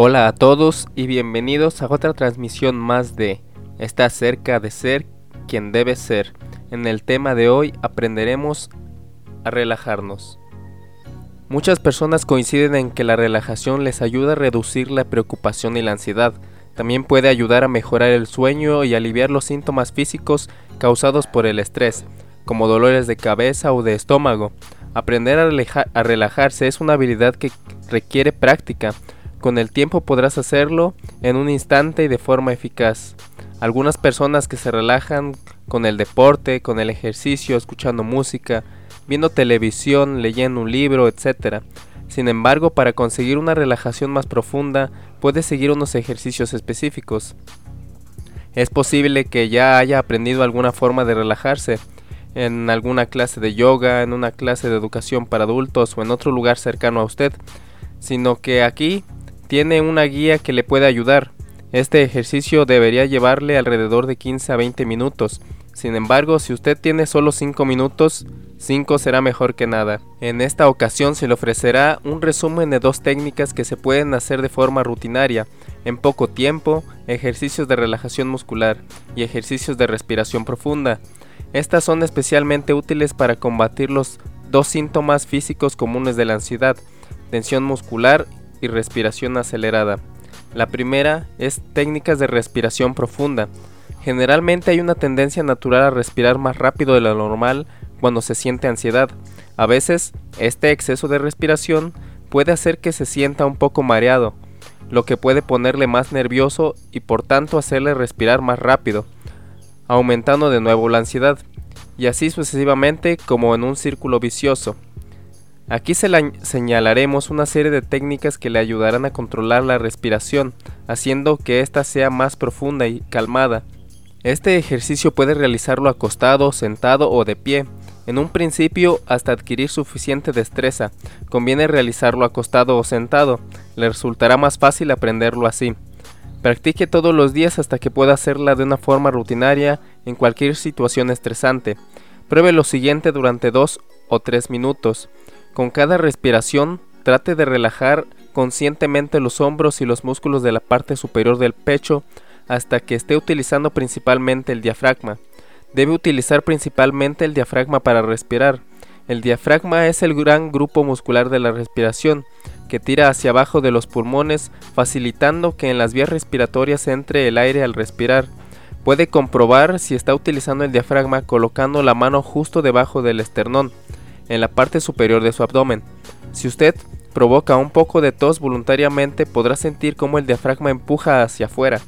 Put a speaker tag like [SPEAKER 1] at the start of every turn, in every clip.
[SPEAKER 1] Hola a todos y bienvenidos a otra transmisión más de Está cerca de ser quien debe ser. En el tema de hoy aprenderemos a relajarnos. Muchas personas coinciden en que la relajación les ayuda a reducir la preocupación y la ansiedad. También puede ayudar a mejorar el sueño y aliviar los síntomas físicos causados por el estrés, como dolores de cabeza o de estómago. Aprender a, relajarse es una habilidad que requiere práctica con el tiempo podrás hacerlo en un instante y de forma eficaz. Algunas personas que se relajan con el deporte, con el ejercicio, escuchando música, viendo televisión, leyendo un libro, etc. Sin embargo, para conseguir una relajación más profunda, puedes seguir unos ejercicios específicos. Es posible que ya haya aprendido alguna forma de relajarse, en alguna clase de yoga, en una clase de educación para adultos o en otro lugar cercano a usted, sino que aquí tiene una guía que le puede ayudar. Este ejercicio debería llevarle alrededor de 15 a 20 minutos. Sin embargo, si usted tiene solo 5 minutos, 5 será mejor que nada. En esta ocasión se le ofrecerá un resumen de dos técnicas que se pueden hacer de forma rutinaria, en poco tiempo, ejercicios de relajación muscular y ejercicios de respiración profunda. Estas son especialmente útiles para combatir los dos síntomas físicos comunes de la ansiedad, tensión muscular y respiración acelerada. La primera es técnicas de respiración profunda. Generalmente hay una tendencia natural a respirar más rápido de lo normal cuando se siente ansiedad. A veces, este exceso de respiración puede hacer que se sienta un poco mareado, lo que puede ponerle más nervioso y por tanto hacerle respirar más rápido, aumentando de nuevo la ansiedad, y así sucesivamente como en un círculo vicioso. Aquí se señalaremos una serie de técnicas que le ayudarán a controlar la respiración, haciendo que ésta sea más profunda y calmada. Este ejercicio puede realizarlo acostado, sentado o de pie. En un principio, hasta adquirir suficiente destreza, conviene realizarlo acostado o sentado. Le resultará más fácil aprenderlo así. Practique todos los días hasta que pueda hacerla de una forma rutinaria en cualquier situación estresante. Pruebe lo siguiente durante dos o tres minutos. Con cada respiración, trate de relajar conscientemente los hombros y los músculos de la parte superior del pecho hasta que esté utilizando principalmente el diafragma. Debe utilizar principalmente el diafragma para respirar. El diafragma es el gran grupo muscular de la respiración, que tira hacia abajo de los pulmones, facilitando que en las vías respiratorias entre el aire al respirar. Puede comprobar si está utilizando el diafragma colocando la mano justo debajo del esternón en la parte superior de su abdomen. Si usted provoca un poco de tos voluntariamente, podrá sentir cómo el diafragma empuja hacia afuera.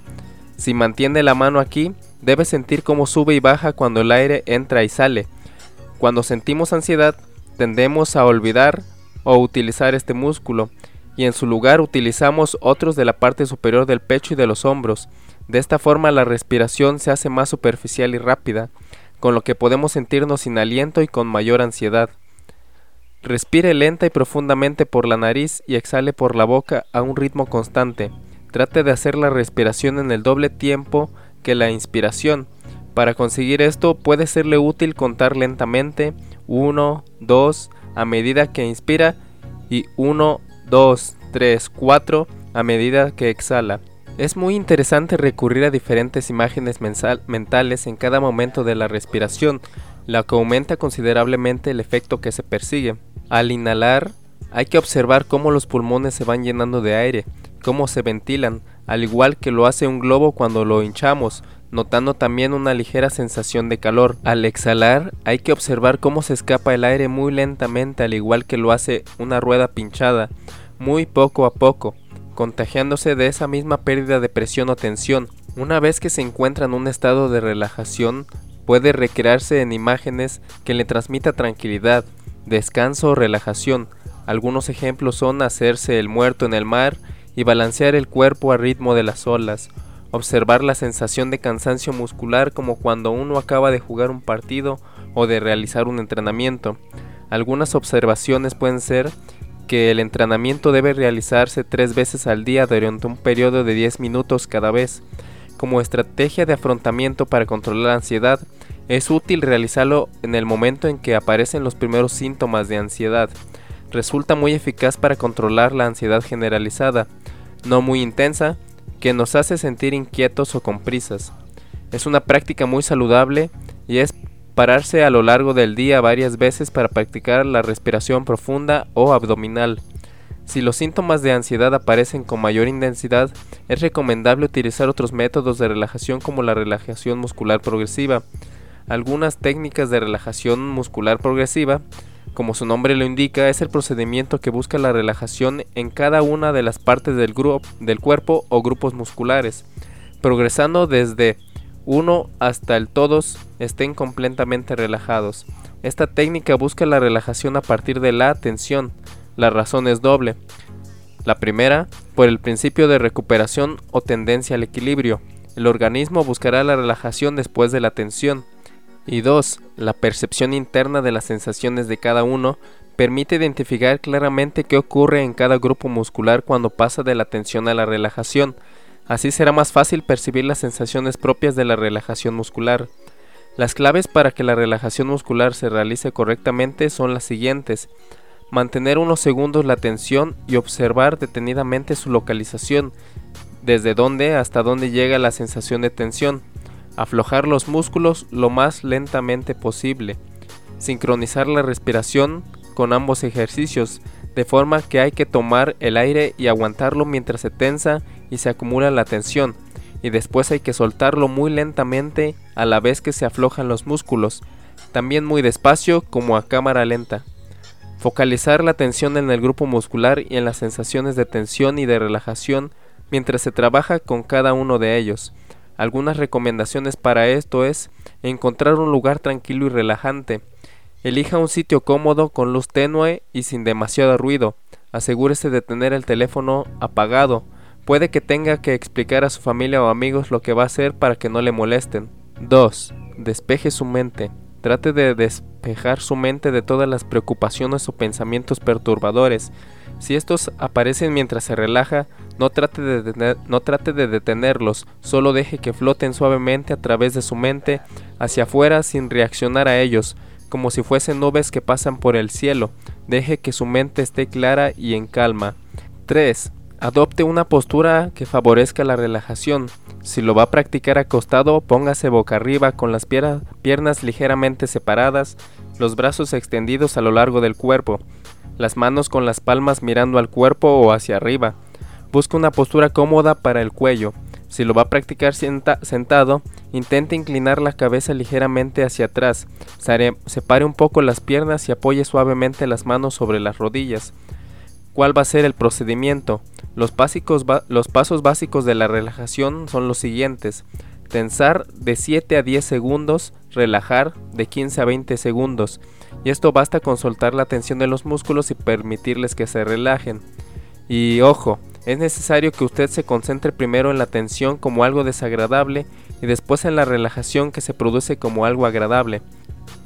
[SPEAKER 1] Si mantiene la mano aquí, debe sentir cómo sube y baja cuando el aire entra y sale. Cuando sentimos ansiedad, tendemos a olvidar o utilizar este músculo, y en su lugar utilizamos otros de la parte superior del pecho y de los hombros. De esta forma la respiración se hace más superficial y rápida, con lo que podemos sentirnos sin aliento y con mayor ansiedad. Respire lenta y profundamente por la nariz y exhale por la boca a un ritmo constante. Trate de hacer la respiración en el doble tiempo que la inspiración. Para conseguir esto puede serle útil contar lentamente 1, 2 a medida que inspira y 1, 2, 3, 4 a medida que exhala. Es muy interesante recurrir a diferentes imágenes mentales en cada momento de la respiración, la que aumenta considerablemente el efecto que se persigue. Al inhalar, hay que observar cómo los pulmones se van llenando de aire, cómo se ventilan, al igual que lo hace un globo cuando lo hinchamos, notando también una ligera sensación de calor. Al exhalar, hay que observar cómo se escapa el aire muy lentamente, al igual que lo hace una rueda pinchada, muy poco a poco, contagiándose de esa misma pérdida de presión o tensión. Una vez que se encuentra en un estado de relajación, puede recrearse en imágenes que le transmita tranquilidad, descanso o relajación. Algunos ejemplos son hacerse el muerto en el mar y balancear el cuerpo a ritmo de las olas, observar la sensación de cansancio muscular como cuando uno acaba de jugar un partido o de realizar un entrenamiento. Algunas observaciones pueden ser que el entrenamiento debe realizarse tres veces al día durante un periodo de 10 minutos cada vez. Como estrategia de afrontamiento para controlar la ansiedad, es útil realizarlo en el momento en que aparecen los primeros síntomas de ansiedad. Resulta muy eficaz para controlar la ansiedad generalizada. no muy intensa, que nos hace sentir inquietos o con prisas. Es una práctica muy saludable y es pararse a lo largo del día varias veces para practicar la respiración profunda o abdominal. Si los síntomas de ansiedad aparecen con mayor intensidad, es recomendable utilizar otros métodos de relajación como la relajación muscular progresiva. Algunas técnicas de relajación muscular progresiva, como su nombre lo indica, es el procedimiento que busca la relajación en cada una de las partes del, del cuerpo o grupos musculares, progresando desde uno hasta el todos estén completamente relajados. Esta técnica busca la relajación a partir de la atención. La razón es doble. La primera, por el principio de recuperación o tendencia al equilibrio. El organismo buscará la relajación después de la tensión. Y dos, la percepción interna de las sensaciones de cada uno permite identificar claramente qué ocurre en cada grupo muscular cuando pasa de la tensión a la relajación. Así será más fácil percibir las sensaciones propias de la relajación muscular. Las claves para que la relajación muscular se realice correctamente son las siguientes. Mantener unos segundos la tensión y observar detenidamente su localización, desde dónde hasta dónde llega la sensación de tensión. Aflojar los músculos lo más lentamente posible. Sincronizar la respiración con ambos ejercicios, de forma que hay que tomar el aire y aguantarlo mientras se tensa y se acumula la tensión, y después hay que soltarlo muy lentamente a la vez que se aflojan los músculos, también muy despacio como a cámara lenta. Focalizar la tensión en el grupo muscular y en las sensaciones de tensión y de relajación mientras se trabaja con cada uno de ellos. Algunas recomendaciones para esto es encontrar un lugar tranquilo y relajante. Elija un sitio cómodo con luz tenue y sin demasiado ruido. Asegúrese de tener el teléfono apagado Puede que tenga que explicar a su familia o amigos lo que va a hacer para que no le molesten. 2. Despeje su mente. Trate de despejar su mente de todas las preocupaciones o pensamientos perturbadores. Si estos aparecen mientras se relaja, no trate, de no trate de detenerlos, solo deje que floten suavemente a través de su mente hacia afuera sin reaccionar a ellos, como si fuesen nubes que pasan por el cielo. Deje que su mente esté clara y en calma. 3. Adopte una postura que favorezca la relajación. Si lo va a practicar acostado, póngase boca arriba con las piernas ligeramente separadas, los brazos extendidos a lo largo del cuerpo, las manos con las palmas mirando al cuerpo o hacia arriba. Busque una postura cómoda para el cuello. Si lo va a practicar sentado, intente inclinar la cabeza ligeramente hacia atrás. Separe un poco las piernas y apoye suavemente las manos sobre las rodillas. ¿Cuál va a ser el procedimiento? Los, pasos básicos de la relajación son los siguientes. Tensar de 7 a 10 segundos, relajar de 15 a 20 segundos. Y esto basta con soltar la tensión de los músculos y permitirles que se relajen. Y ojo, es necesario que usted se concentre primero en la tensión como algo desagradable y después en la relajación que se produce como algo agradable.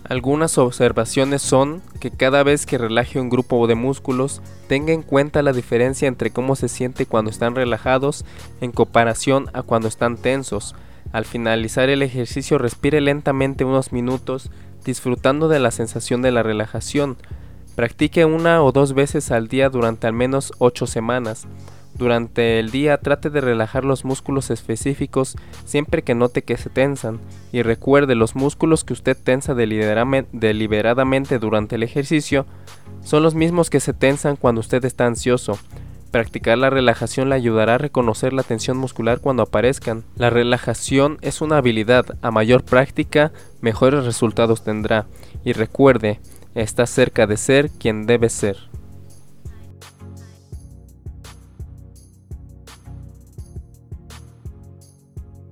[SPEAKER 1] Algunas observaciones son que cada vez que relaje un grupo de músculos, tenga en cuenta la diferencia entre cómo se siente cuando están relajados en comparación a cuando están tensos. Al finalizar el ejercicio respire lentamente unos minutos, disfrutando de la sensación de la relajación. Practique una o dos veces al día durante al menos 8 semanas. Durante el día trate de relajar los músculos específicos siempre que note que se tensan y recuerde los músculos que usted tensa deliberadamente durante el ejercicio son los mismos que se tensan cuando usted está ansioso. Practicar la relajación le ayudará a reconocer la tensión muscular cuando aparezcan. La relajación es una habilidad, a mayor práctica, mejores resultados tendrá. Y recuerde, está cerca de ser quien debe ser.